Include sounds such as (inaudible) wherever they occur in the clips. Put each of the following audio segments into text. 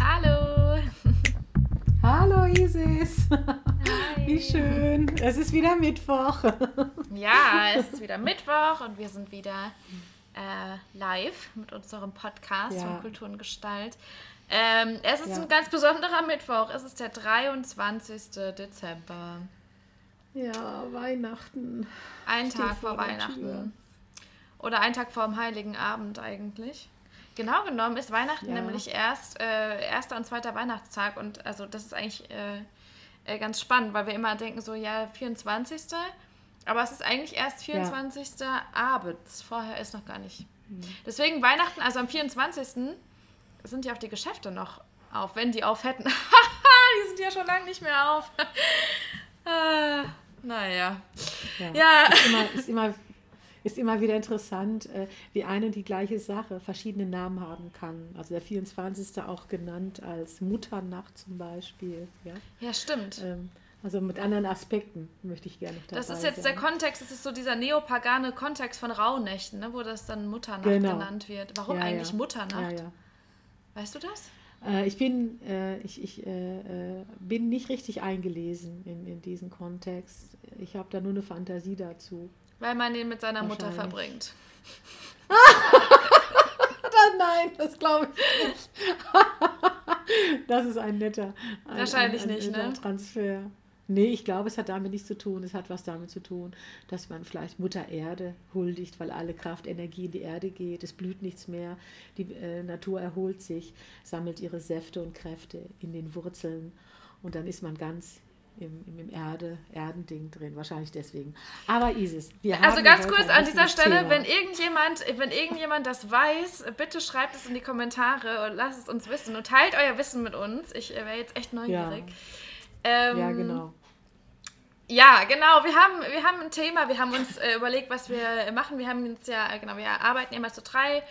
Hallo! Hallo Isis! Hi. Wie schön! Es ist wieder Mittwoch. Ja, es ist wieder Mittwoch und wir sind wieder äh, live mit unserem Podcast ja. von Kultur und Gestalt. Ähm, es ist ja. ein ganz besonderer Mittwoch. Es ist der 23. Dezember. Ja, Weihnachten. Ein Tag vor, vor Weihnachten. Oder ein Tag vor dem Heiligen Abend eigentlich. Genau genommen ist Weihnachten ja. nämlich erst äh, erster und zweiter Weihnachtstag und also das ist eigentlich äh, äh, ganz spannend, weil wir immer denken so, ja, 24. Aber es ist eigentlich erst 24. Ja. abends. Vorher ist noch gar nicht. Mhm. Deswegen Weihnachten, also am 24. sind ja auch die Geschäfte noch auf, wenn die auf hätten. (laughs) die sind ja schon lange nicht mehr auf. (laughs) ah, naja. Ja. ja. Ist, immer, ist immer ist immer wieder interessant, äh, wie eine und die gleiche Sache verschiedene Namen haben kann. Also der 24. auch genannt als Mutternacht zum Beispiel. Ja, ja stimmt. Ähm, also mit anderen Aspekten möchte ich gerne noch dabei Das ist jetzt sein. der Kontext, das ist so dieser neopagane Kontext von Rauhnächten, ne, wo das dann Mutternacht genau. genannt wird. Warum ja, eigentlich ja. Mutternacht? Ja, weißt du das? Äh, ich bin, äh, ich, ich äh, bin nicht richtig eingelesen in, in diesen Kontext. Ich habe da nur eine Fantasie dazu. Weil man den mit seiner Mutter verbringt. (laughs) Nein, das glaube ich nicht. (laughs) das ist ein netter, ein, Wahrscheinlich ein, ein, nicht, ne? Transfer. Nee, ich glaube, es hat damit nichts zu tun. Es hat was damit zu tun, dass man vielleicht Mutter Erde huldigt, weil alle Kraftenergie in die Erde geht. Es blüht nichts mehr. Die äh, Natur erholt sich, sammelt ihre Säfte und Kräfte in den Wurzeln. Und dann ist man ganz im, im, Erde, Erdending drin, wahrscheinlich deswegen. Aber Isis, wir also haben. Also ganz kurz an dieser Stelle, Thema. wenn irgendjemand, wenn irgendjemand das weiß, bitte schreibt es in die Kommentare und lasst es uns wissen und teilt euer Wissen mit uns. Ich äh, wäre jetzt echt neugierig. Ja, ähm, ja genau. Ja, genau. Wir haben, wir haben ein Thema. Wir haben uns äh, überlegt, was wir machen. Wir haben jetzt ja, genau, wir arbeiten immer so drei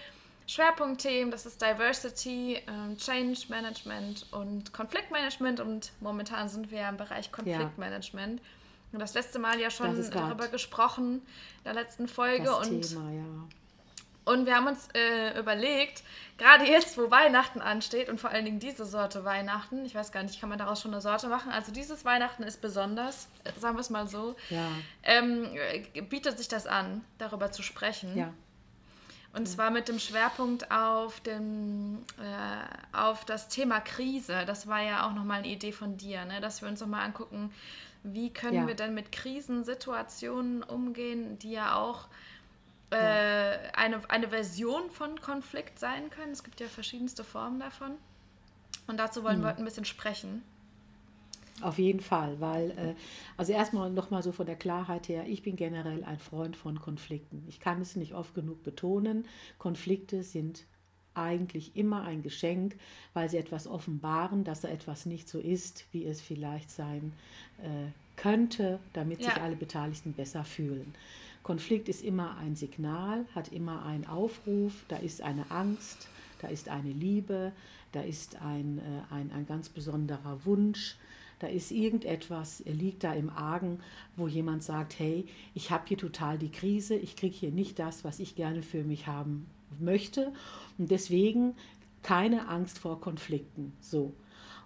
Schwerpunktthemen, das ist Diversity, ähm, Change Management und Konfliktmanagement und momentan sind wir im Bereich Konfliktmanagement. Ja. Und das letzte Mal ja schon darüber gesprochen, in der letzten Folge. Das und, Thema, ja. und wir haben uns äh, überlegt, gerade jetzt, wo Weihnachten ansteht und vor allen Dingen diese Sorte Weihnachten, ich weiß gar nicht, kann man daraus schon eine Sorte machen? Also dieses Weihnachten ist besonders, äh, sagen wir es mal so, ja. ähm, bietet sich das an, darüber zu sprechen. Ja. Und zwar mit dem Schwerpunkt auf, dem, äh, auf das Thema Krise. Das war ja auch nochmal eine Idee von dir, ne? dass wir uns nochmal angucken, wie können ja. wir denn mit Krisensituationen umgehen, die ja auch äh, ja. Eine, eine Version von Konflikt sein können. Es gibt ja verschiedenste Formen davon. Und dazu wollen hm. wir heute ein bisschen sprechen. Auf jeden Fall, weil, äh, also erstmal nochmal so von der Klarheit her, ich bin generell ein Freund von Konflikten. Ich kann es nicht oft genug betonen. Konflikte sind eigentlich immer ein Geschenk, weil sie etwas offenbaren, dass da etwas nicht so ist, wie es vielleicht sein äh, könnte, damit ja. sich alle Beteiligten besser fühlen. Konflikt ist immer ein Signal, hat immer einen Aufruf, da ist eine Angst, da ist eine Liebe, da ist ein, äh, ein, ein ganz besonderer Wunsch, da ist irgendetwas, liegt da im Argen, wo jemand sagt, hey, ich habe hier total die Krise, ich kriege hier nicht das, was ich gerne für mich haben möchte. Und deswegen keine Angst vor Konflikten. So.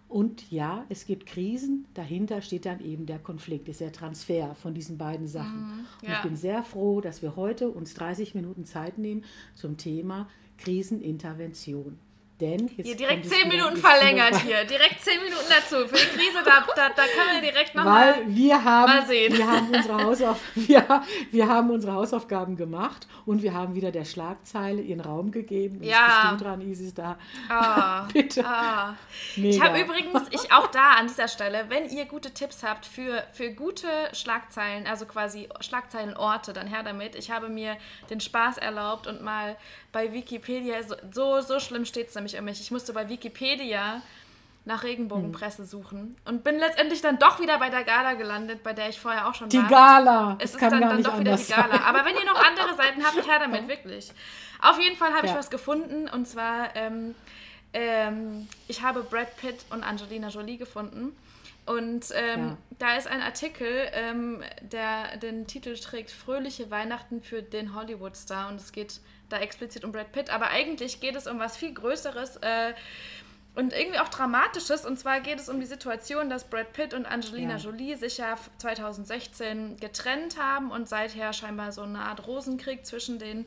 Und ja, es gibt Krisen, dahinter steht dann eben der Konflikt, ist der Transfer von diesen beiden Sachen. Mhm, ja. Und ich bin sehr froh, dass wir heute uns 30 Minuten Zeit nehmen zum Thema Krisenintervention. Denn hier direkt zehn Minuten verlängert hier. Direkt zehn Minuten dazu. Für die Krise, da, da, da können wir direkt nochmal mal sehen. Wir haben, unsere Hausauf (laughs) wir, wir haben unsere Hausaufgaben gemacht und wir haben wieder der Schlagzeile ihren Raum gegeben. Ja. Bist du dran, Isis, da. Oh, (laughs) Bitte. Oh. Ich habe übrigens, ich auch da an dieser Stelle, wenn ihr gute Tipps habt für, für gute Schlagzeilen, also quasi Schlagzeilenorte, dann her damit. Ich habe mir den Spaß erlaubt und mal bei Wikipedia, so, so, so schlimm steht es nämlich mich irgendwelche. Ich musste bei Wikipedia nach Regenbogenpresse hm. suchen und bin letztendlich dann doch wieder bei der Gala gelandet, bei der ich vorher auch schon die war. Die Gala. Es ist dann, dann doch wieder die Gala. Sein. Aber wenn ihr noch andere Seiten habt, her damit, wirklich. Auf jeden Fall habe ja. ich was gefunden und zwar, ähm, ähm, ich habe Brad Pitt und Angelina Jolie gefunden. Und ähm, ja. da ist ein Artikel, ähm, der den Titel trägt Fröhliche Weihnachten für den Hollywood-Star. Und es geht da explizit um Brad Pitt. Aber eigentlich geht es um was viel Größeres. Äh, und irgendwie auch Dramatisches. Und zwar geht es um die Situation, dass Brad Pitt und Angelina ja. Jolie sich ja 2016 getrennt haben und seither scheinbar so eine Art Rosenkrieg zwischen den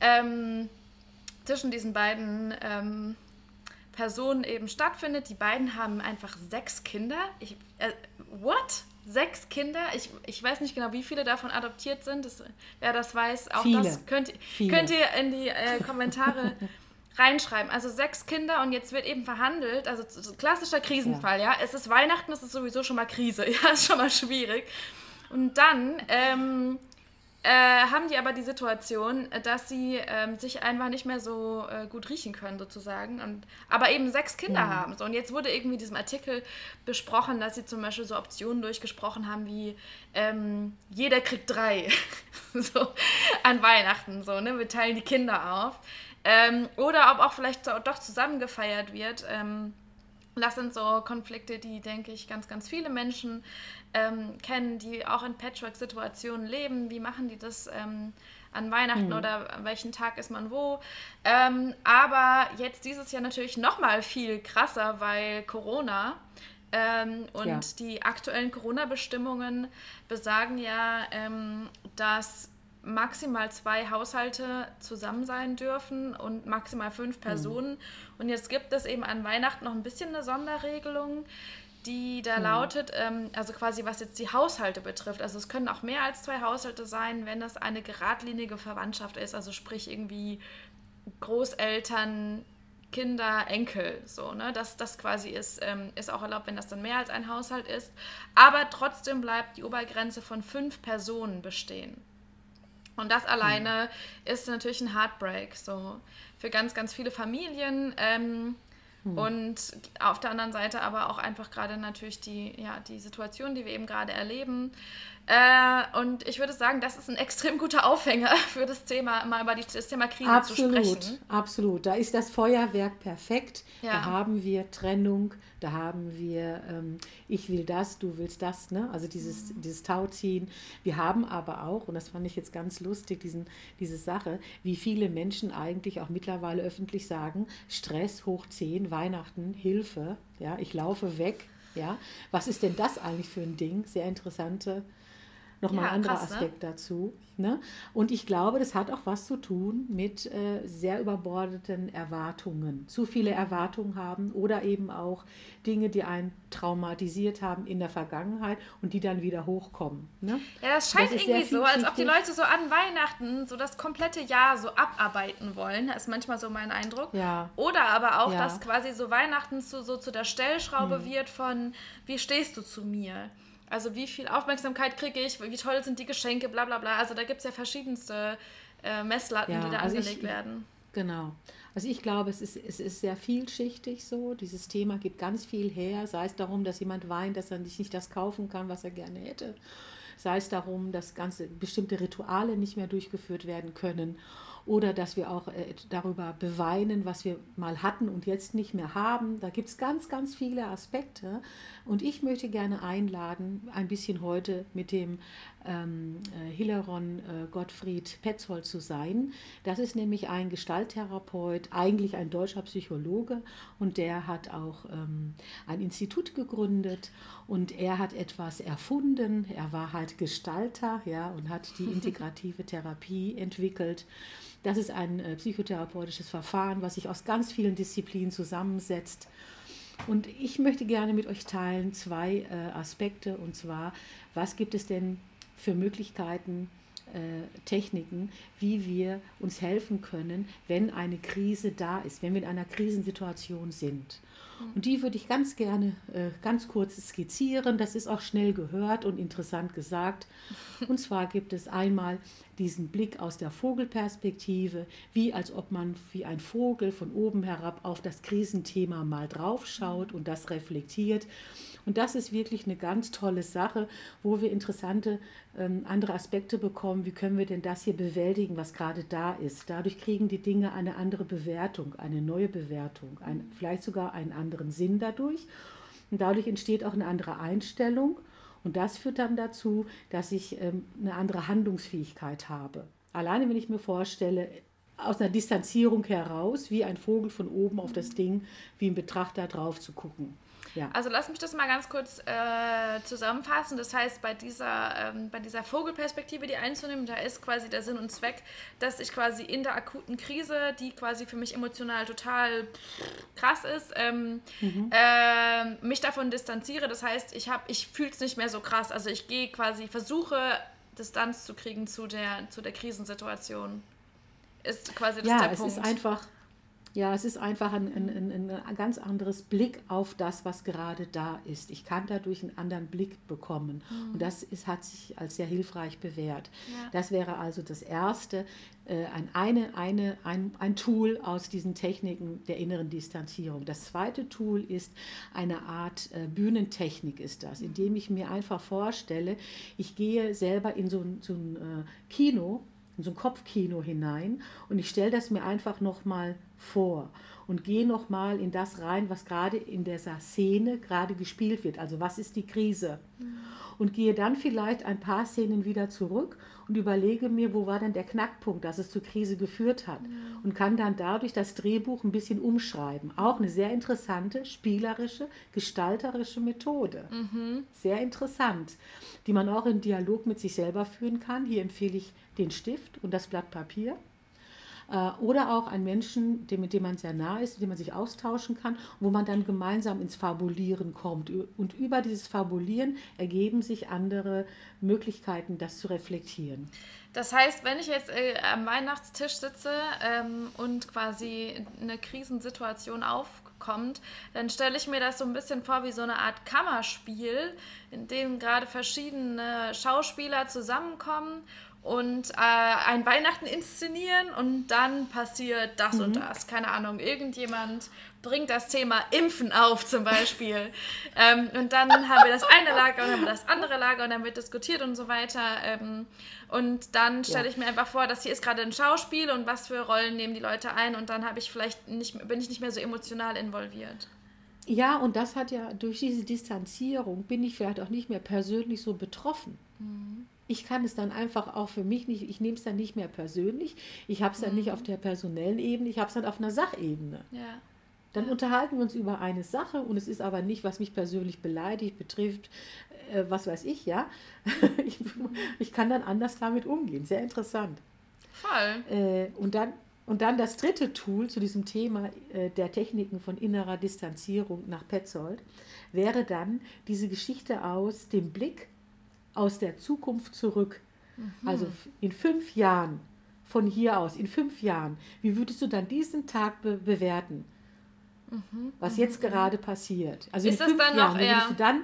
ähm, zwischen diesen beiden ähm, Personen eben stattfindet. Die beiden haben einfach sechs Kinder. Ich, äh, what? Sechs Kinder? Ich, ich weiß nicht genau, wie viele davon adoptiert sind. Das, wer das weiß, auch viele. das könnt, könnt ihr in die äh, Kommentare (laughs) reinschreiben. Also sechs Kinder und jetzt wird eben verhandelt, also klassischer Krisenfall, ja. ja. Es ist Weihnachten, es ist sowieso schon mal Krise, (laughs) ja, ist schon mal schwierig. Und dann ähm, äh, haben die aber die Situation, dass sie ähm, sich einfach nicht mehr so äh, gut riechen können, sozusagen. Und, aber eben sechs Kinder ja. haben. So. Und jetzt wurde irgendwie in diesem Artikel besprochen, dass sie zum Beispiel so Optionen durchgesprochen haben wie ähm, jeder kriegt drei (laughs) so, an Weihnachten. So, ne? Wir teilen die Kinder auf. Ähm, oder ob auch vielleicht doch zusammen gefeiert wird. Ähm, das sind so Konflikte, die, denke ich, ganz, ganz viele Menschen ähm, kennen, die auch in Patchwork-Situationen leben. Wie machen die das ähm, an Weihnachten mhm. oder an welchen Tag ist man wo? Ähm, aber jetzt dieses Jahr natürlich noch mal viel krasser, weil Corona ähm, und ja. die aktuellen Corona-Bestimmungen besagen ja, ähm, dass maximal zwei Haushalte zusammen sein dürfen und maximal fünf mhm. Personen. Mhm. Und jetzt gibt es eben an Weihnachten noch ein bisschen eine Sonderregelung, die da mhm. lautet, ähm, also quasi was jetzt die Haushalte betrifft. Also es können auch mehr als zwei Haushalte sein, wenn das eine geradlinige Verwandtschaft ist, also sprich irgendwie Großeltern, Kinder, Enkel, so, ne? Das, das quasi ist, ähm, ist auch erlaubt, wenn das dann mehr als ein Haushalt ist. Aber trotzdem bleibt die Obergrenze von fünf Personen bestehen. Und das alleine mhm. ist natürlich ein Heartbreak, so für ganz, ganz viele Familien. Ähm, mhm. Und auf der anderen Seite aber auch einfach gerade natürlich die, ja, die Situation, die wir eben gerade erleben. Äh, und ich würde sagen, das ist ein extrem guter Aufhänger (laughs) für das Thema, mal über die, das Thema Krise absolut, zu sprechen. Absolut, da ist das Feuerwerk perfekt. Ja. Da haben wir Trennung, da haben wir ähm, ich will das, du willst das, ne? also dieses, mhm. dieses Tauziehen. Wir haben aber auch, und das fand ich jetzt ganz lustig, diesen, diese Sache, wie viele Menschen eigentlich auch mittlerweile öffentlich sagen, Stress hoch 10, Weihnachten, Hilfe, ja, ich laufe weg. Ja, was ist denn das eigentlich für ein Ding? Sehr interessante nochmal ja, ein anderer krass, ne? Aspekt ne? dazu. Ne? Und ich glaube, das hat auch was zu tun mit äh, sehr überbordeten Erwartungen. Zu viele Erwartungen haben oder eben auch Dinge, die einen traumatisiert haben in der Vergangenheit und die dann wieder hochkommen. Ne? Ja, das scheint das irgendwie so, als ob die Leute so an Weihnachten so das komplette Jahr so abarbeiten wollen. Das ist manchmal so mein Eindruck. Ja. Oder aber auch, ja. dass quasi so Weihnachten zu, so zu der Stellschraube hm. wird von, wie stehst du zu mir? Also wie viel Aufmerksamkeit kriege ich, wie toll sind die Geschenke, bla bla bla. Also da gibt es ja verschiedenste äh, Messlatten, ja, die da also angelegt ich, werden. Genau. Also ich glaube, es ist, es ist sehr vielschichtig so. Dieses Thema gibt ganz viel her, sei es darum, dass jemand weint, dass er sich nicht das kaufen kann, was er gerne hätte. Sei es darum, dass ganze bestimmte Rituale nicht mehr durchgeführt werden können oder dass wir auch äh, darüber beweinen, was wir mal hatten und jetzt nicht mehr haben. Da gibt es ganz, ganz viele Aspekte. Und ich möchte gerne einladen, ein bisschen heute mit dem ähm, äh, Hilleron äh, Gottfried Petzold zu sein. Das ist nämlich ein Gestalttherapeut, eigentlich ein deutscher Psychologe und der hat auch ähm, ein Institut gegründet und er hat etwas erfunden. Er war halt Gestalter ja, und hat die (laughs) integrative Therapie entwickelt. Das ist ein äh, psychotherapeutisches Verfahren, was sich aus ganz vielen Disziplinen zusammensetzt. Und ich möchte gerne mit euch teilen zwei äh, Aspekte, und zwar, was gibt es denn für Möglichkeiten, äh, Techniken, wie wir uns helfen können, wenn eine Krise da ist, wenn wir in einer Krisensituation sind. Und die würde ich ganz gerne äh, ganz kurz skizzieren. Das ist auch schnell gehört und interessant gesagt. (laughs) Und zwar gibt es einmal diesen Blick aus der Vogelperspektive, wie als ob man wie ein Vogel von oben herab auf das Krisenthema mal draufschaut und das reflektiert. Und das ist wirklich eine ganz tolle Sache, wo wir interessante ähm, andere Aspekte bekommen. Wie können wir denn das hier bewältigen, was gerade da ist? Dadurch kriegen die Dinge eine andere Bewertung, eine neue Bewertung, ein, vielleicht sogar einen anderen Sinn dadurch. Und dadurch entsteht auch eine andere Einstellung. Und das führt dann dazu, dass ich ähm, eine andere Handlungsfähigkeit habe. Alleine, wenn ich mir vorstelle, aus einer Distanzierung heraus, wie ein Vogel von oben auf das Ding, wie ein Betrachter drauf zu gucken. Ja. Also lass mich das mal ganz kurz äh, zusammenfassen. Das heißt, bei dieser, ähm, bei dieser Vogelperspektive, die einzunehmen, da ist quasi der Sinn und Zweck, dass ich quasi in der akuten Krise, die quasi für mich emotional total krass ist, ähm, mhm. äh, mich davon distanziere. Das heißt, ich, ich fühle es nicht mehr so krass. Also ich gehe quasi, versuche Distanz zu kriegen zu der, zu der Krisensituation. Ist quasi das ja, der es Punkt. ist einfach ja, es ist einfach ein, ein, ein, ein, ganz anderes Blick auf das, was gerade da ist. Ich kann dadurch einen anderen Blick bekommen. Mhm. Und das ist, hat sich als sehr hilfreich bewährt. Ja. Das wäre also das Erste, äh, ein, eine, eine, ein, ein Tool aus diesen Techniken der inneren Distanzierung. Das zweite Tool ist eine Art äh, Bühnentechnik, ist das, indem ich mir einfach vorstelle, ich gehe selber in so, so ein äh, Kino in so ein Kopfkino hinein und ich stelle das mir einfach nochmal vor und gehe nochmal in das rein, was gerade in dieser Szene gerade gespielt wird. Also was ist die Krise? Mhm. Und gehe dann vielleicht ein paar Szenen wieder zurück und überlege mir, wo war denn der Knackpunkt, dass es zur Krise geführt hat. Mhm. Und kann dann dadurch das Drehbuch ein bisschen umschreiben. Auch eine sehr interessante, spielerische, gestalterische Methode. Mhm. Sehr interessant, die man auch im Dialog mit sich selber führen kann. Hier empfehle ich den Stift und das Blatt Papier. Äh, oder auch einen Menschen, mit dem man sehr nah ist, mit dem man sich austauschen kann, wo man dann gemeinsam ins Fabulieren kommt. Und über dieses Fabulieren ergeben sich andere Möglichkeiten, das zu reflektieren. Das heißt, wenn ich jetzt äh, am Weihnachtstisch sitze ähm, und quasi eine Krisensituation aufkommt, dann stelle ich mir das so ein bisschen vor wie so eine Art Kammerspiel, in dem gerade verschiedene Schauspieler zusammenkommen und äh, ein Weihnachten inszenieren und dann passiert das mhm. und das. Keine Ahnung, irgendjemand bringt das Thema Impfen auf zum Beispiel. (laughs) ähm, und dann haben wir das eine Lager und dann haben wir das andere Lager und dann wird diskutiert und so weiter. Ähm, und dann stelle ja. ich mir einfach vor, dass hier ist gerade ein Schauspiel und was für Rollen nehmen die Leute ein und dann habe ich vielleicht nicht, bin ich nicht mehr so emotional involviert. Ja, und das hat ja durch diese Distanzierung bin ich vielleicht auch nicht mehr persönlich so betroffen. Mhm ich kann es dann einfach auch für mich nicht, ich nehme es dann nicht mehr persönlich, ich habe es dann mhm. nicht auf der personellen Ebene, ich habe es dann auf einer Sachebene. Ja. Dann ja. unterhalten wir uns über eine Sache und es ist aber nicht, was mich persönlich beleidigt, betrifft, äh, was weiß ich, ja. (laughs) ich, ich, kann dann anders damit umgehen. Sehr interessant. Voll. Äh, und dann und dann das dritte Tool zu diesem Thema äh, der Techniken von innerer Distanzierung nach Petzold wäre dann diese Geschichte aus dem Blick aus der Zukunft zurück. Mhm. Also in fünf Jahren, von hier aus, in fünf Jahren, wie würdest du dann diesen Tag be bewerten? Mhm. Was jetzt mhm. gerade passiert. Also Ist in fünf Jahren, noch, wie würdest du dann,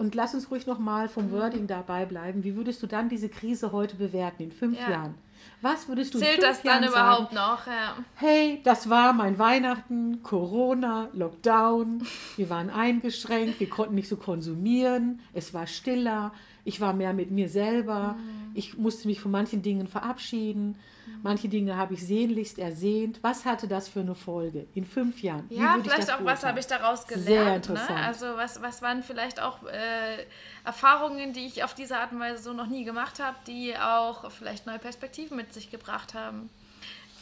und lass uns ruhig nochmal vom mhm. Wording dabei bleiben, wie würdest du dann diese Krise heute bewerten, in fünf ja. Jahren? Was würdest du Zählt das dann Jahren überhaupt sagen? noch? Ja. Hey, das war mein Weihnachten, Corona, Lockdown. Wir waren eingeschränkt, wir konnten nicht so konsumieren, es war stiller, ich war mehr mit mir selber, mhm. ich musste mich von manchen Dingen verabschieden. Manche Dinge habe ich sehnlichst ersehnt. Was hatte das für eine Folge in fünf Jahren? Ja, vielleicht auch, was habe ich daraus gelernt? Sehr ne? interessant. Ne? Also was, was waren vielleicht auch äh, Erfahrungen, die ich auf diese Art und Weise so noch nie gemacht habe, die auch vielleicht neue Perspektiven mit sich gebracht haben.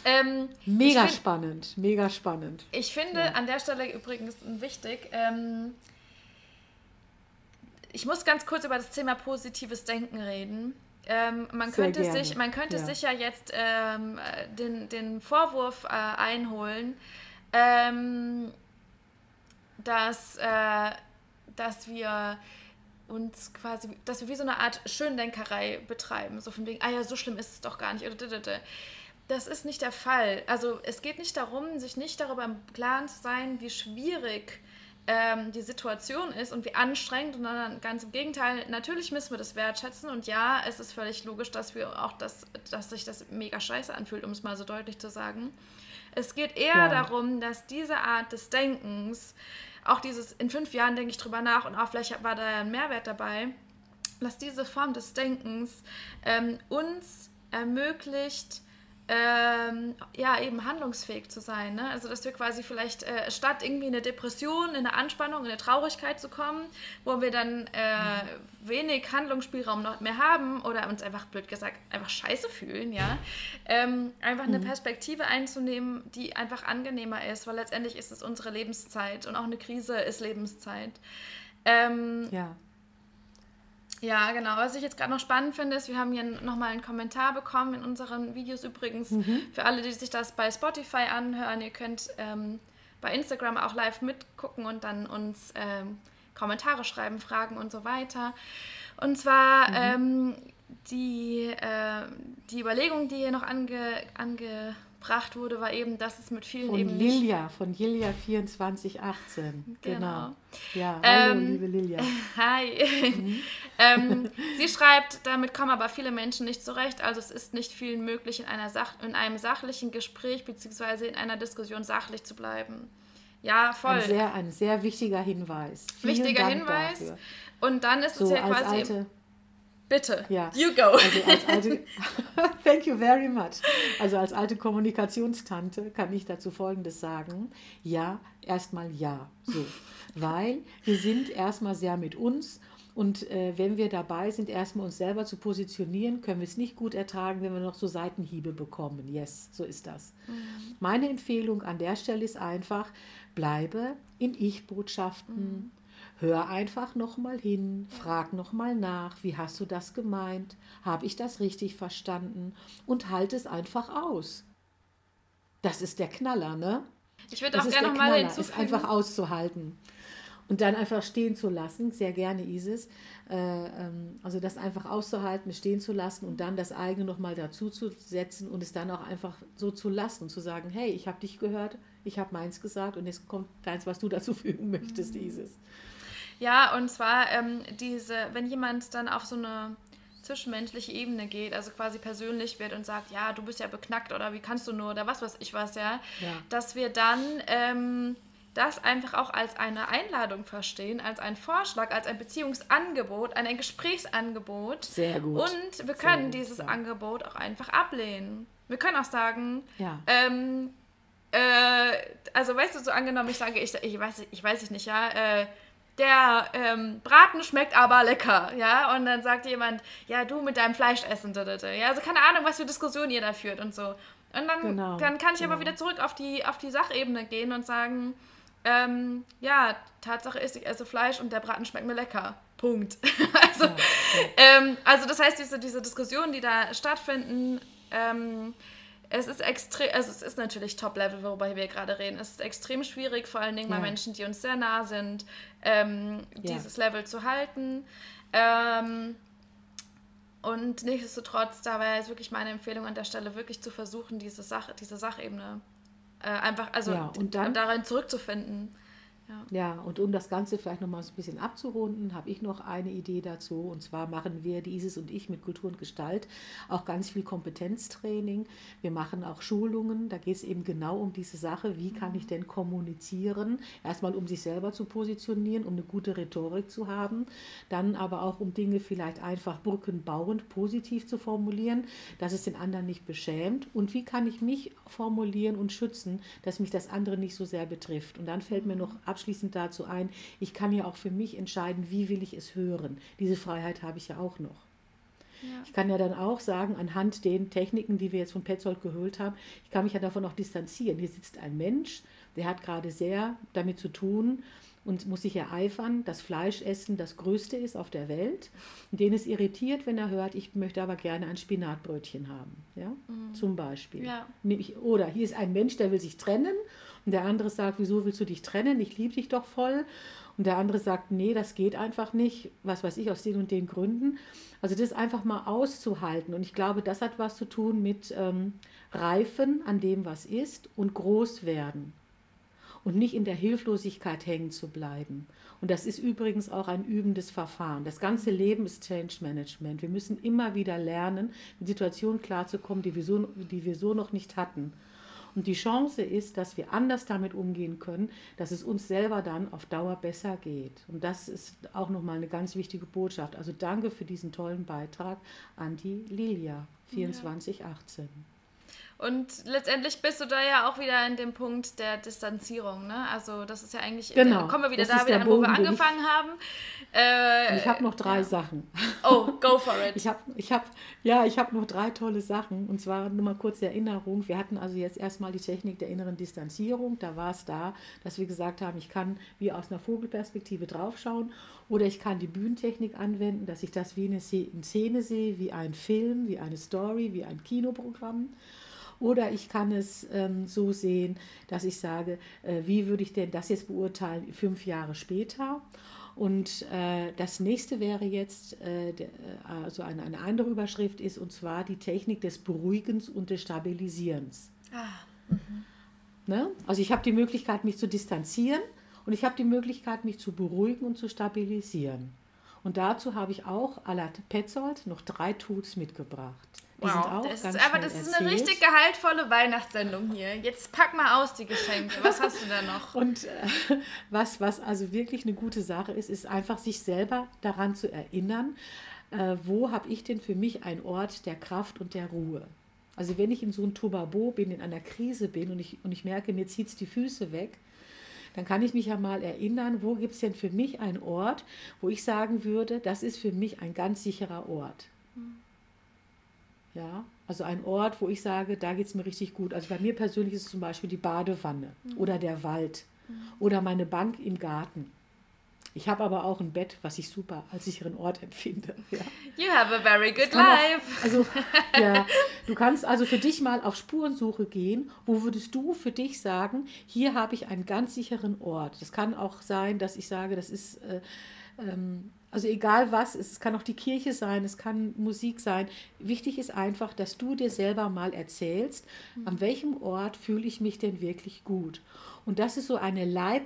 Ähm, mega find, spannend, mega spannend. Ich finde ja. an der Stelle übrigens wichtig, ähm, ich muss ganz kurz über das Thema positives Denken reden. Ähm, man, könnte sich, man könnte ja. sich ja jetzt ähm, den, den Vorwurf äh, einholen, ähm, dass, äh, dass wir uns quasi, dass wir wie so eine Art Schöndenkerei betreiben. So von wegen, ah ja, so schlimm ist es doch gar nicht. Das ist nicht der Fall. Also es geht nicht darum, sich nicht darüber im Klaren zu sein, wie schwierig ähm, die Situation ist und wie anstrengend, sondern ganz im Gegenteil, natürlich müssen wir das wertschätzen und ja, es ist völlig logisch, dass wir auch das, dass sich das mega scheiße anfühlt, um es mal so deutlich zu sagen. Es geht eher ja. darum, dass diese Art des Denkens, auch dieses, in fünf Jahren denke ich drüber nach und auch vielleicht war da ja ein Mehrwert dabei, dass diese Form des Denkens ähm, uns ermöglicht, ähm, ja, eben handlungsfähig zu sein. Ne? Also, dass wir quasi vielleicht äh, statt irgendwie in eine Depression, in eine Anspannung, in eine Traurigkeit zu kommen, wo wir dann äh, wenig Handlungsspielraum noch mehr haben oder uns einfach, blöd gesagt, einfach scheiße fühlen, ja, ähm, einfach eine mhm. Perspektive einzunehmen, die einfach angenehmer ist, weil letztendlich ist es unsere Lebenszeit und auch eine Krise ist Lebenszeit. Ähm, ja. Ja, genau. Was ich jetzt gerade noch spannend finde, ist, wir haben hier nochmal einen Kommentar bekommen in unseren Videos übrigens. Mhm. Für alle, die sich das bei Spotify anhören, ihr könnt ähm, bei Instagram auch live mitgucken und dann uns ähm, Kommentare schreiben, Fragen und so weiter. Und zwar mhm. ähm, die, äh, die Überlegung, die hier noch ange, ange gebracht wurde, war eben, dass es mit vielen von eben Lilia, nicht... von Lilia 2418. (laughs) Genau. genau. Ja, hallo, ähm, liebe Lilia. (laughs) Hi. Mhm. (laughs) ähm, sie schreibt, damit kommen aber viele Menschen nicht zurecht. Also es ist nicht vielen möglich, in, einer Sach in einem sachlichen Gespräch bzw. in einer Diskussion sachlich zu bleiben. Ja, voll. Ein sehr, ein sehr wichtiger Hinweis. Vielen wichtiger Dank Hinweis. Dafür. Und dann ist so, es ja quasi. Alte, Bitte. Ja. You go. Also als (laughs) alte, (laughs) thank you very much. Also als alte Kommunikationstante kann ich dazu Folgendes sagen. Ja, erstmal ja. So. (laughs) Weil wir sind erstmal sehr mit uns und äh, wenn wir dabei sind, erstmal uns selber zu positionieren, können wir es nicht gut ertragen, wenn wir noch so Seitenhiebe bekommen. Yes, so ist das. Mhm. Meine Empfehlung an der Stelle ist einfach, bleibe in Ich-Botschaften. Mhm Hör einfach nochmal hin, frag nochmal nach, wie hast du das gemeint? Habe ich das richtig verstanden? Und halt es einfach aus. Das ist der Knaller, ne? Ich würde auch gerne nochmal hinzufügen. ist einfach auszuhalten. Und dann einfach stehen zu lassen, sehr gerne Isis. Äh, ähm, also das einfach auszuhalten, stehen zu lassen und dann das eigene nochmal dazu zu setzen und es dann auch einfach so zu lassen und zu sagen, hey, ich habe dich gehört, ich habe meins gesagt und jetzt kommt deins, was du dazu (laughs) fügen möchtest, mhm. Isis. Ja, und zwar ähm, diese, wenn jemand dann auf so eine zwischenmenschliche Ebene geht, also quasi persönlich wird und sagt, ja, du bist ja beknackt oder wie kannst du nur oder was weiß ich was, ja, ja. dass wir dann ähm, das einfach auch als eine Einladung verstehen, als einen Vorschlag, als ein Beziehungsangebot, ein Gesprächsangebot. Sehr gut. Und wir können dieses gut. Angebot auch einfach ablehnen. Wir können auch sagen, ja. ähm, äh, also weißt du, so angenommen, ich sage, ich, ich weiß, ich weiß nicht, ja, äh, der ähm, Braten schmeckt aber lecker, ja, und dann sagt jemand, ja, du mit deinem Fleischessen, ja, also keine Ahnung, was für Diskussionen ihr da führt und so. Und dann, genau, dann kann ich genau. aber wieder zurück auf die, auf die Sachebene gehen und sagen, ähm, ja, Tatsache ist, ich esse Fleisch und der Braten schmeckt mir lecker. Punkt. (laughs) also, ja, ja. Ähm, also das heißt, diese, diese Diskussionen, die da stattfinden, ähm, es ist extrem, also es ist natürlich Top-Level, worüber wir gerade reden. Es ist extrem schwierig, vor allen Dingen ja. bei Menschen, die uns sehr nah sind, ähm, ja. dieses Level zu halten. Ähm, und nichtsdestotrotz, da wäre jetzt wirklich meine Empfehlung an der Stelle, wirklich zu versuchen, diese Sache, diese Sachebene äh, einfach, also ja, und dann, darin zurückzufinden. Ja. und um das Ganze vielleicht nochmal so ein bisschen abzurunden, habe ich noch eine Idee dazu. Und zwar machen wir, die Isis und ich, mit Kultur und Gestalt auch ganz viel Kompetenztraining. Wir machen auch Schulungen. Da geht es eben genau um diese Sache, wie kann ich denn kommunizieren? Erstmal, um sich selber zu positionieren, um eine gute Rhetorik zu haben. Dann aber auch, um Dinge vielleicht einfach brückenbauend positiv zu formulieren, dass es den anderen nicht beschämt. Und wie kann ich mich formulieren und schützen, dass mich das andere nicht so sehr betrifft? Und dann fällt mir noch ab abschließend dazu ein, ich kann ja auch für mich entscheiden, wie will ich es hören. Diese Freiheit habe ich ja auch noch. Ja. Ich kann ja dann auch sagen, anhand den Techniken, die wir jetzt von Petzold gehört haben, ich kann mich ja davon auch distanzieren. Hier sitzt ein Mensch, der hat gerade sehr damit zu tun, und muss sich ereifern, dass Fleischessen das Größte ist auf der Welt. Den es irritiert, wenn er hört, ich möchte aber gerne ein Spinatbrötchen haben. Ja? Mhm. Zum Beispiel. Ja. Oder hier ist ein Mensch, der will sich trennen und der andere sagt, wieso willst du dich trennen? Ich liebe dich doch voll. Und der andere sagt, nee, das geht einfach nicht, was weiß ich, aus den und den Gründen. Also das einfach mal auszuhalten. Und ich glaube, das hat was zu tun mit ähm, Reifen an dem, was ist und groß werden und nicht in der Hilflosigkeit hängen zu bleiben. Und das ist übrigens auch ein übendes Verfahren. Das ganze Leben ist Change Management. Wir müssen immer wieder lernen, mit Situationen klarzukommen, die wir so, die wir so noch nicht hatten. Und die Chance ist, dass wir anders damit umgehen können, dass es uns selber dann auf Dauer besser geht. Und das ist auch nochmal eine ganz wichtige Botschaft. Also danke für diesen tollen Beitrag an die Lilia 2418. Ja. Und letztendlich bist du da ja auch wieder in dem Punkt der Distanzierung. Ne? Also das ist ja eigentlich, genau, kommen wir wieder da wieder an, wo wir angefangen haben. Äh, ich habe noch drei ja. Sachen. Oh, go for it. (laughs) ich habe, ich hab, ja, ich habe noch drei tolle Sachen. Und zwar nur mal kurze Erinnerung. Wir hatten also jetzt erstmal die Technik der inneren Distanzierung. Da war es da, dass wir gesagt haben, ich kann wie aus einer Vogelperspektive draufschauen oder ich kann die Bühnentechnik anwenden, dass ich das wie eine Szene sehe, wie ein Film, wie eine Story, wie ein Kinoprogramm. Oder ich kann es ähm, so sehen, dass ich sage, äh, wie würde ich denn das jetzt beurteilen fünf Jahre später? Und äh, das nächste wäre jetzt, äh, der, äh, also eine, eine andere Überschrift ist, und zwar die Technik des Beruhigens und des Stabilisierens. Ah, mhm. ne? Also ich habe die Möglichkeit, mich zu distanzieren und ich habe die Möglichkeit, mich zu beruhigen und zu stabilisieren. Und dazu habe ich auch à la Petzold noch drei Tools mitgebracht. Die wow, das aber das ist eine richtig gehaltvolle Weihnachtssendung hier. Jetzt pack mal aus die Geschenke. Was hast du da noch? (laughs) Und äh, was, was also wirklich eine gute Sache ist, ist einfach sich selber daran zu erinnern, äh, wo habe ich denn für mich einen Ort der Kraft und der Ruhe. Also wenn ich in so einem Tubabo bin, in einer Krise bin und ich, und ich merke, mir zieht es die Füße weg, dann kann ich mich ja mal erinnern, wo gibt es denn für mich einen Ort, wo ich sagen würde, das ist für mich ein ganz sicherer Ort. Mhm. Ja, also ein Ort, wo ich sage, da geht es mir richtig gut. Also bei mir persönlich ist es zum Beispiel die Badewanne mhm. oder der Wald mhm. oder meine Bank im Garten. Ich habe aber auch ein Bett, was ich super als sicheren Ort empfinde. (laughs) Ja. You have a very good life. Auch, also, (laughs) ja, du kannst also für dich mal auf Spurensuche gehen. Wo würdest du für dich sagen, hier habe ich einen ganz sicheren Ort? Das kann auch sein, dass ich sage, das ist äh, ähm, also egal was, es kann auch die Kirche sein, es kann Musik sein. Wichtig ist einfach, dass du dir selber mal erzählst, mhm. an welchem Ort fühle ich mich denn wirklich gut. Und das ist so eine Leib,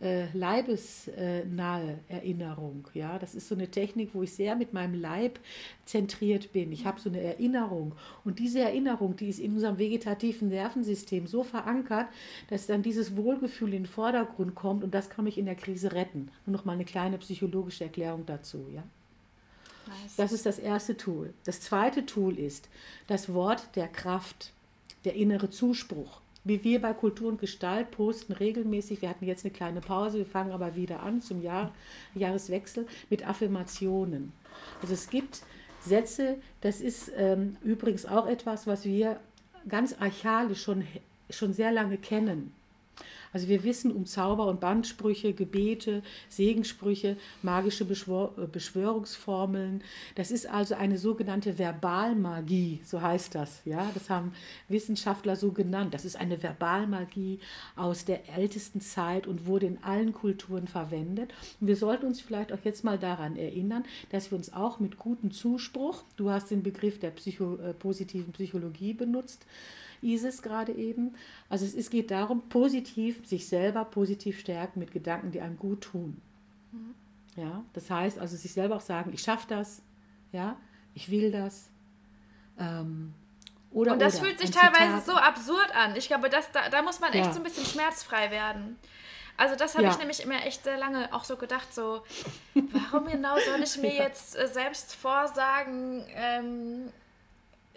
äh, leibesnahe Erinnerung. Ja, das ist so eine Technik, wo ich sehr mit meinem Leib zentriert bin. Ich habe so eine Erinnerung und diese Erinnerung, die ist in unserem vegetativen Nervensystem so verankert, dass dann dieses Wohlgefühl in den Vordergrund kommt und das kann mich in der Krise retten. Und noch mal eine kleine psychologische Erklärung dazu. Ja. Nice. Das ist das erste Tool. Das zweite Tool ist das Wort der Kraft, der innere Zuspruch wie wir bei Kultur und Gestalt posten regelmäßig, wir hatten jetzt eine kleine Pause, wir fangen aber wieder an zum Jahr, Jahreswechsel mit Affirmationen. Also es gibt Sätze, das ist ähm, übrigens auch etwas, was wir ganz archaisch schon, schon sehr lange kennen. Also wir wissen um Zauber- und Bandsprüche, Gebete, Segensprüche, magische Beschwör äh, Beschwörungsformeln. Das ist also eine sogenannte Verbalmagie, so heißt das. Ja, das haben Wissenschaftler so genannt. Das ist eine Verbalmagie aus der ältesten Zeit und wurde in allen Kulturen verwendet. Und wir sollten uns vielleicht auch jetzt mal daran erinnern, dass wir uns auch mit gutem Zuspruch, du hast den Begriff der Psycho äh, positiven Psychologie benutzt, Isis gerade eben. Also es, es geht darum, positiv, sich selber positiv stärken mit Gedanken, die einem gut tun. Mhm. Ja, das heißt also sich selber auch sagen, ich schaffe das, ja, ich will das. Ähm, oder, und das oder, fühlt sich teilweise Zitat. so absurd an. Ich glaube, das, da, da muss man echt ja. so ein bisschen schmerzfrei werden. Also das habe ja. ich nämlich immer echt sehr lange auch so gedacht, so, warum genau soll ich mir (laughs) ja. jetzt äh, selbst vorsagen, ähm,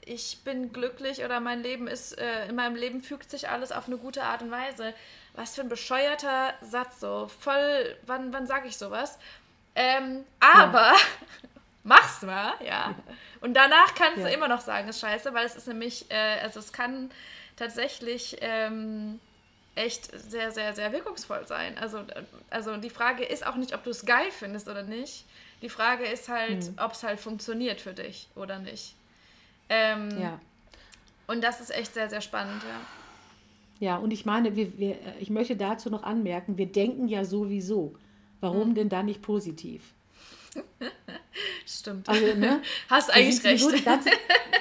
ich bin glücklich oder mein Leben ist, äh, in meinem Leben fügt sich alles auf eine gute Art und Weise. Was für ein bescheuerter Satz, so voll, wann, wann sage ich sowas? Ähm, aber ja. (laughs) mach's mal, ja. (laughs) Und danach kannst ja. du immer noch sagen, ist scheiße, weil es ist nämlich, äh, also es kann tatsächlich ähm, echt sehr, sehr, sehr wirkungsvoll sein. Also, also die Frage ist auch nicht, ob du es geil findest oder nicht. Die Frage ist halt, mhm. ob es halt funktioniert für dich oder nicht. Ähm, ja. Und das ist echt sehr, sehr spannend, ja. Ja, und ich meine, wir, wir, ich möchte dazu noch anmerken, wir denken ja sowieso. Warum mhm. denn da nicht positiv? (laughs) Stimmt. Also, ne? (laughs) Hast eigentlich recht. So ganze,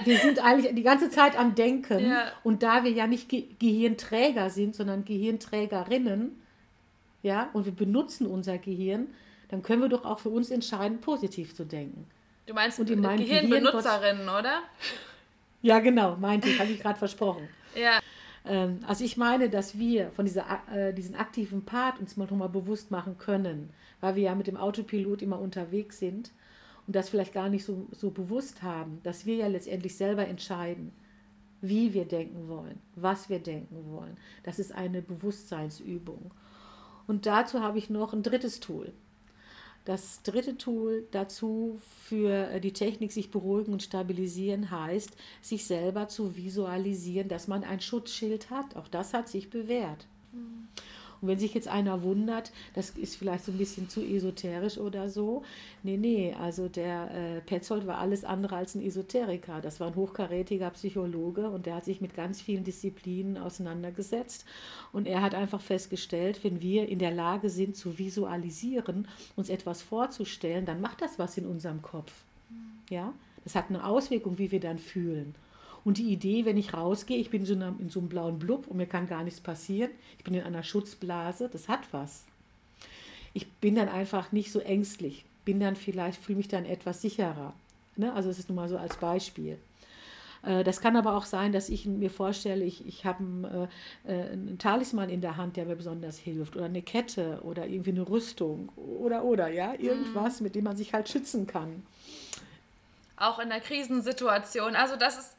wir sind eigentlich die ganze Zeit am Denken. Ja. Und da wir ja nicht Ge Gehirnträger sind, sondern Gehirnträgerinnen, ja, und wir benutzen unser Gehirn, dann können wir doch auch für uns entscheiden, positiv zu denken. Du meinst und Gehirnbenutzerinnen, Gehirn oder? Ja, genau, meinte ich, habe ich gerade versprochen. (laughs) Ja. Ähm, also ich meine, dass wir von dieser, äh, diesen aktiven Part uns mal nochmal bewusst machen können, weil wir ja mit dem Autopilot immer unterwegs sind und das vielleicht gar nicht so, so bewusst haben, dass wir ja letztendlich selber entscheiden, wie wir denken wollen, was wir denken wollen. Das ist eine Bewusstseinsübung. Und dazu habe ich noch ein drittes Tool. Das dritte Tool dazu für äh, die Technik sich beruhigen und stabilisieren heißt, sich selber zu visualisieren, dass man ein Schutzschild hat. Auch das hat sich bewährt. Mhm. Und wenn sich jetzt einer wundert, das ist vielleicht so ein bisschen zu esoterisch oder so. Nee, nee, also der äh, Petzold war alles andere als ein Esoteriker. Das war ein hochkarätiger Psychologe und der hat sich mit ganz vielen Disziplinen auseinandergesetzt. Und er hat einfach festgestellt, wenn wir in der Lage sind zu visualisieren, uns etwas vorzustellen, dann macht das was in unserem Kopf. Ja, das hat eine Auswirkung, wie wir dann fühlen. Und die Idee, wenn ich rausgehe, ich bin in so, einer, in so einem blauen Blub und mir kann gar nichts passieren, ich bin in einer Schutzblase, das hat was. Ich bin dann einfach nicht so ängstlich, bin dann vielleicht, fühle mich dann etwas sicherer. Ne? Also das ist nur mal so als Beispiel. Äh, das kann aber auch sein, dass ich mir vorstelle, ich, ich habe einen, äh, äh, einen Talisman in der Hand, der mir besonders hilft, oder eine Kette oder irgendwie eine Rüstung oder oder ja, irgendwas, mhm. mit dem man sich halt schützen kann. Auch in der Krisensituation. Also das ist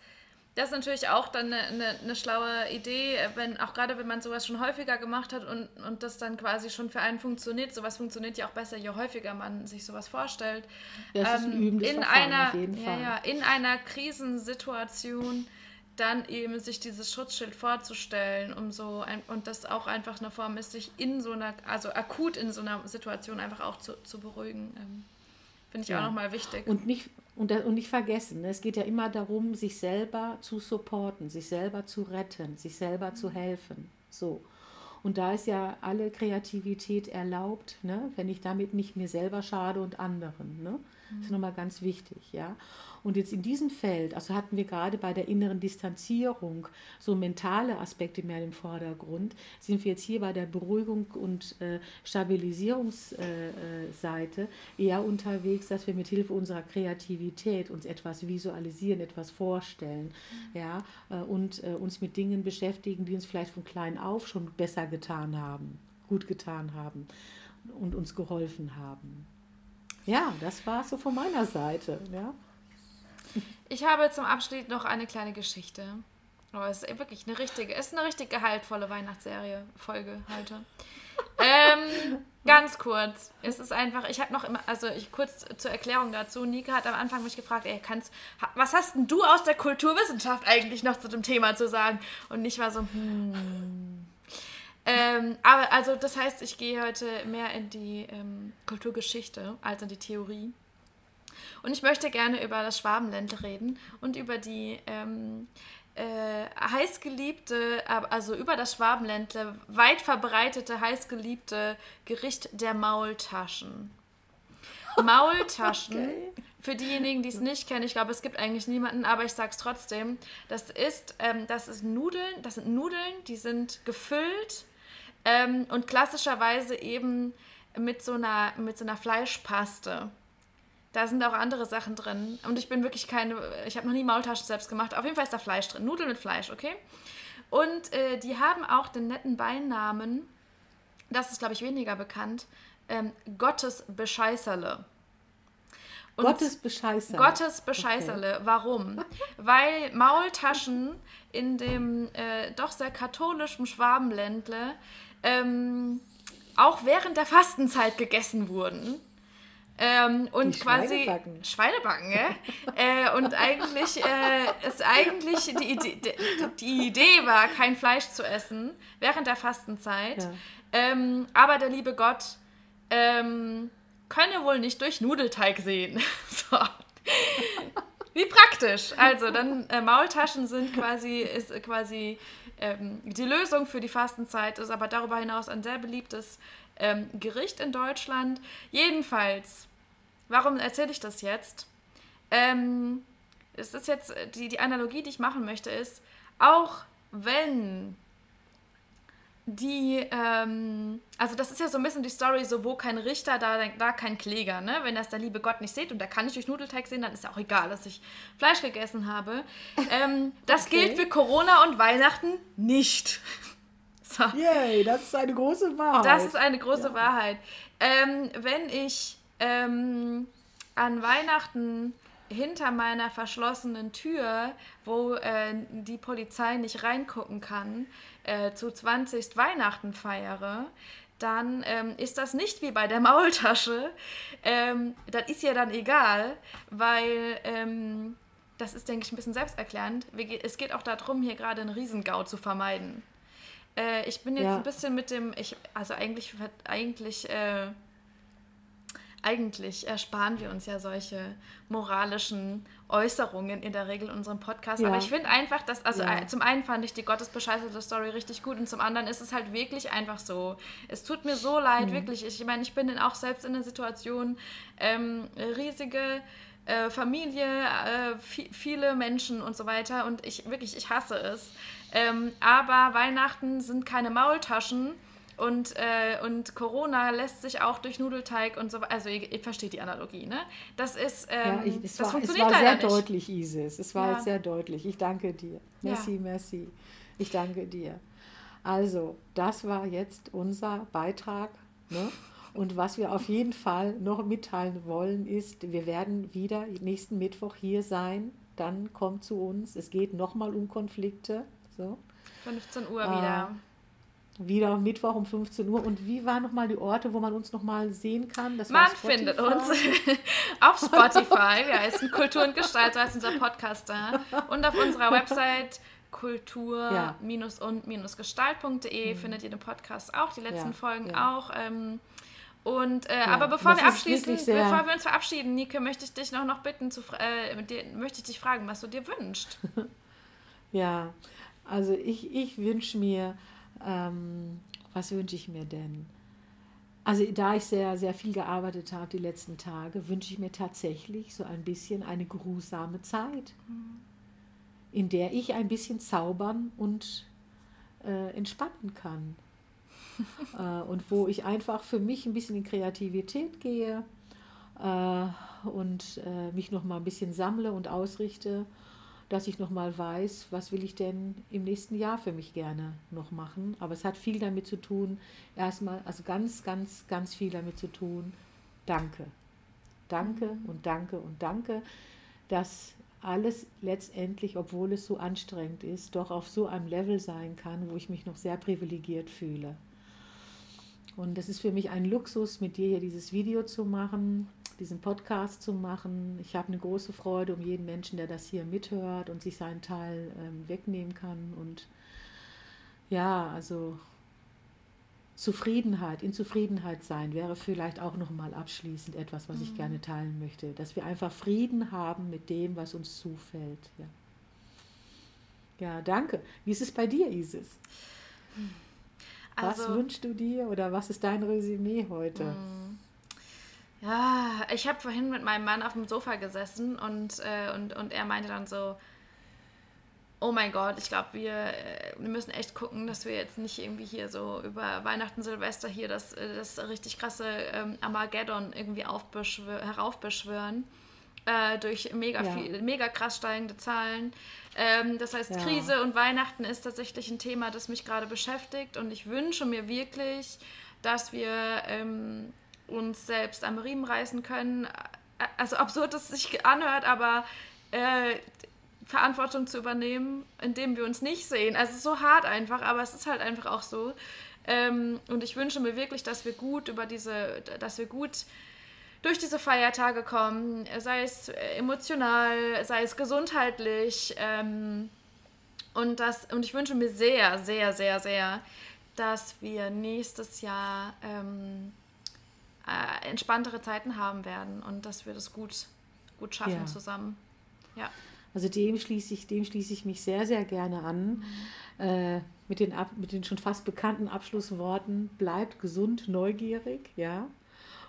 das ist natürlich auch dann eine, eine, eine, schlaue Idee, wenn, auch gerade wenn man sowas schon häufiger gemacht hat und, und das dann quasi schon für einen funktioniert. Sowas funktioniert ja auch besser, je häufiger man sich sowas vorstellt. Das ähm, ist ein ähm, übendes in einer, auf jeden Fall. Ja, ja, in einer Krisensituation dann eben sich dieses Schutzschild vorzustellen, um so ein, und das auch einfach eine Form ist, sich in so einer, also akut in so einer Situation einfach auch zu, zu beruhigen. Ähm, Finde ich ja. auch nochmal wichtig. Und nicht, und, und nicht vergessen, ne, es geht ja immer darum, sich selber zu supporten, sich selber zu retten, sich selber zu helfen. So. Und da ist ja alle Kreativität erlaubt, ne? wenn ich damit nicht mir selber schade und anderen. Ne? Das ist nochmal ganz wichtig, ja. Und jetzt in diesem Feld, also hatten wir gerade bei der inneren Distanzierung so mentale Aspekte mehr im Vordergrund, sind wir jetzt hier bei der Beruhigung und äh, Stabilisierungsseite äh, eher unterwegs, dass wir mit Hilfe unserer Kreativität uns etwas visualisieren, etwas vorstellen, mhm. ja, äh, und äh, uns mit Dingen beschäftigen, die uns vielleicht von klein auf schon besser getan haben, gut getan haben und uns geholfen haben. Ja, das war so von meiner Seite. Ja. Ich habe zum Abschluss noch eine kleine Geschichte. Oh, es ist wirklich eine richtige, es ist eine richtig gehaltvolle Weihnachtsserie, Folge heute. (laughs) ähm, ganz kurz. Es ist einfach, ich habe noch immer, also ich kurz zur Erklärung dazu. Nika hat am Anfang mich gefragt, ey, kannst, was hast denn du aus der Kulturwissenschaft eigentlich noch zu dem Thema zu sagen? Und ich war so, hm. Ähm, aber also das heißt, ich gehe heute mehr in die ähm, Kulturgeschichte als in die Theorie. Und ich möchte gerne über das Schwabenländle reden und über die ähm, äh, heißgeliebte, also über das Schwabenländle weit verbreitete, heißgeliebte Gericht der Maultaschen. Maultaschen, (laughs) okay. für diejenigen, die es nicht kennen, ich glaube, es gibt eigentlich niemanden, aber ich sage es trotzdem, das ist, ähm, das ist Nudeln, das sind Nudeln, die sind gefüllt ähm, und klassischerweise eben mit so einer, mit so einer Fleischpaste. Da sind auch andere Sachen drin. Und ich bin wirklich keine, ich habe noch nie Maultaschen selbst gemacht. Auf jeden Fall ist da Fleisch drin. Nudeln mit Fleisch, okay? Und äh, die haben auch den netten Beinamen, das ist, glaube ich, weniger bekannt, ähm, Gottes Bescheißerle. Und Gottes Bescheißerle. Gottes Bescheißerle. Okay. Warum? (laughs) Weil Maultaschen in dem äh, doch sehr katholischen Schwabenländle ähm, auch während der Fastenzeit gegessen wurden Ähm, und quasi Schweinebacken. Schweinebacken, ja? (laughs) äh, und eigentlich äh, ist eigentlich die Idee, die, die Idee war, kein Fleisch zu essen während der Fastenzeit. Ja. Ähm, aber der liebe Gott ähm, könne wohl nicht durch Nudelteig sehen. (laughs) so. Wie praktisch. Also dann äh, Maultaschen sind quasi ist quasi ähm, die Lösung für die Fastenzeit, ist aber darüber hinaus ein sehr beliebtes ähm, Gericht in Deutschland. Jedenfalls, warum erzähle ich das jetzt? Ähm, es ist jetzt die, die Analogie, die ich machen möchte, ist, auch wenn die, ähm, also das ist ja so ein bisschen die Story, so wo kein Richter, da, da kein Kläger, ne? Wenn das der liebe Gott nicht sieht und der kann nicht durch Nudelteig sehen, dann ist ja auch egal, dass ich Fleisch gegessen habe. Ähm, das Okay. gilt für Corona und Weihnachten nicht. (laughs) So. Yay, das ist eine große Wahrheit. Das ist eine große Ja. Wahrheit. Ähm, wenn ich ähm, an Weihnachten hinter meiner verschlossenen Tür, wo äh, die Polizei nicht reingucken kann, äh, zu 20 Weihnachten feiere, dann ähm, ist das nicht wie bei der Maultasche. Ähm, das ist ja dann egal, weil ähm, das ist, denke ich, ein bisschen selbsterklärend. Es geht auch darum, hier gerade einen Riesengau zu vermeiden. Äh, ich bin jetzt Ja. ein bisschen mit dem, ich, also eigentlich, eigentlich, äh, eigentlich ersparen wir uns ja solche moralischen Äußerungen in der Regel in unserem Podcast. Ja. Aber ich finde einfach, dass, also Ja. zum einen fand ich die Gottesbescheißerte Story richtig gut und zum anderen ist es halt wirklich einfach so. Es tut mir so leid, Mhm. wirklich. Ich meine, ich bin dann auch selbst in der Situation, ähm, riesige äh, Familie, äh, vi- viele Menschen und so weiter und ich wirklich, ich hasse es. Ähm, aber Weihnachten sind keine Maultaschen und, äh, und Corona lässt sich auch durch Nudelteig und so weiter. Also ihr, ihr versteht die Analogie, ne? Das ist, ähm, Ja, ich, es, das war, es funktioniert war sehr leider nicht. deutlich, Isis. Es war Ja. jetzt sehr deutlich. Ich danke dir. Ja. Merci, merci. Ich danke dir. Also, das war jetzt unser Beitrag. Ne? Und was wir auf jeden Fall noch mitteilen wollen, ist, wir werden wieder nächsten Mittwoch hier sein. Dann kommt zu uns. Es geht nochmal um Konflikte. So. 15 Uhr Ah, wieder. Wieder am Mittwoch um 15 Uhr. Und wie waren nochmal die Orte, wo man uns nochmal sehen kann? Das Man findet uns (laughs) auf Spotify, wir heißen Kultur und Gestalt, so heißt unser Podcast da. Und auf unserer Website Ja. kultur-und-gestalt.de findet ihr den Podcast auch, die letzten Ja, Folgen ja. auch. Ähm, und äh, aber bevor wir abschließen, bevor wir uns verabschieden, Nike, möchte ich dich noch, noch bitten, zu, äh, dir, möchte ich dich fragen, was du dir wünschst. (laughs) Ja, also ich, ich wünsche mir, ähm, was wünsche ich mir denn? Also da ich sehr, sehr viel gearbeitet habe die letzten Tage, wünsche ich mir tatsächlich so ein bisschen eine geruhsame Zeit, in der ich ein bisschen zaubern und äh, entspannen kann. (laughs) äh, und wo ich einfach für mich ein bisschen in Kreativität gehe äh, und äh, mich noch mal ein bisschen sammle und ausrichte, dass ich noch mal weiß, was will ich denn im nächsten Jahr für mich gerne noch machen. Aber es hat viel damit zu tun, erstmal, also ganz, ganz, ganz viel damit zu tun, danke. Danke und danke und danke, dass alles letztendlich, obwohl es so anstrengend ist, doch auf so einem Level sein kann, wo ich mich noch sehr privilegiert fühle. Und es ist für mich ein Luxus, mit dir hier dieses Video zu machen, diesen Podcast zu machen. Ich habe eine große Freude um jeden Menschen, der das hier mithört und sich seinen Teil ähm, wegnehmen kann. Und ja, also Zufriedenheit, in Zufriedenheit sein wäre vielleicht auch nochmal abschließend etwas, was ich gerne teilen möchte. Dass wir einfach Frieden haben mit dem, was uns zufällt. Ja, ja danke. Wie ist es bei dir, Isis? was Also, wünschst du dir oder was ist dein Resümee heute? Mm. Ja, ich habe vorhin mit meinem Mann auf dem Sofa gesessen und, äh, und, und er meinte dann so, oh mein Gott, ich glaube, wir, äh, wir müssen echt gucken, dass wir jetzt nicht irgendwie hier so über Weihnachten, Silvester hier das, äh, das richtig krasse ähm, Armageddon irgendwie aufbeschwör heraufbeschwören. Äh, durch mega, Ja. viel, mega krass steigende Zahlen. Ähm, das heißt, Ja. Krise und Weihnachten ist tatsächlich ein Thema, das mich gerade beschäftigt und ich wünsche mir wirklich, dass wir ähm, uns selbst am Riemen reißen können. Also absurd es sich anhört, aber äh, Verantwortung zu übernehmen, indem wir uns nicht sehen. Also so hart einfach, aber es ist halt einfach auch so. Ähm, und ich wünsche mir wirklich, dass wir gut über diese, dass wir gut durch diese Feiertage kommen, sei es emotional, sei es gesundheitlich. Ähm, und, das, und ich wünsche mir sehr, sehr, sehr, sehr, dass wir nächstes Jahr ähm, äh, entspanntere Zeiten haben werden und dass wir das gut, gut schaffen ja. zusammen. Ja. Also dem schließe ich, dem schließe ich mich sehr, sehr gerne an. Mhm. Äh, mit, den, mit den schon fast bekannten Abschlussworten, bleibt gesund, neugierig, ja.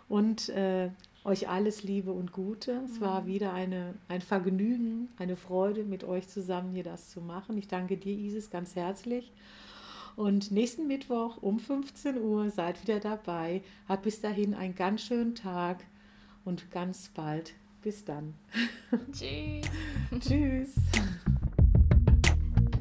Und äh, euch alles Liebe und Gute. Es war mhm. wieder eine, ein Vergnügen, eine Freude, mit euch zusammen hier das zu machen. Ich danke dir, Isis, ganz herzlich. Und nächsten Mittwoch um 15 Uhr seid wieder dabei. Habt bis dahin einen ganz schönen Tag und ganz bald. Bis dann. (laughs) (laughs) Tschüss. Tschüss.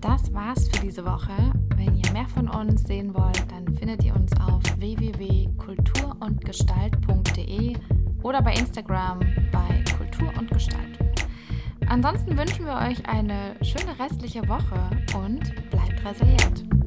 Das war's für diese Woche. Wenn ihr mehr von uns sehen wollt, dann findet ihr uns auf www.kulturundgestalt.de oder bei Instagram bei Kultur und Gestalt. Ansonsten wünschen wir euch eine schöne restliche Woche und bleibt resilient.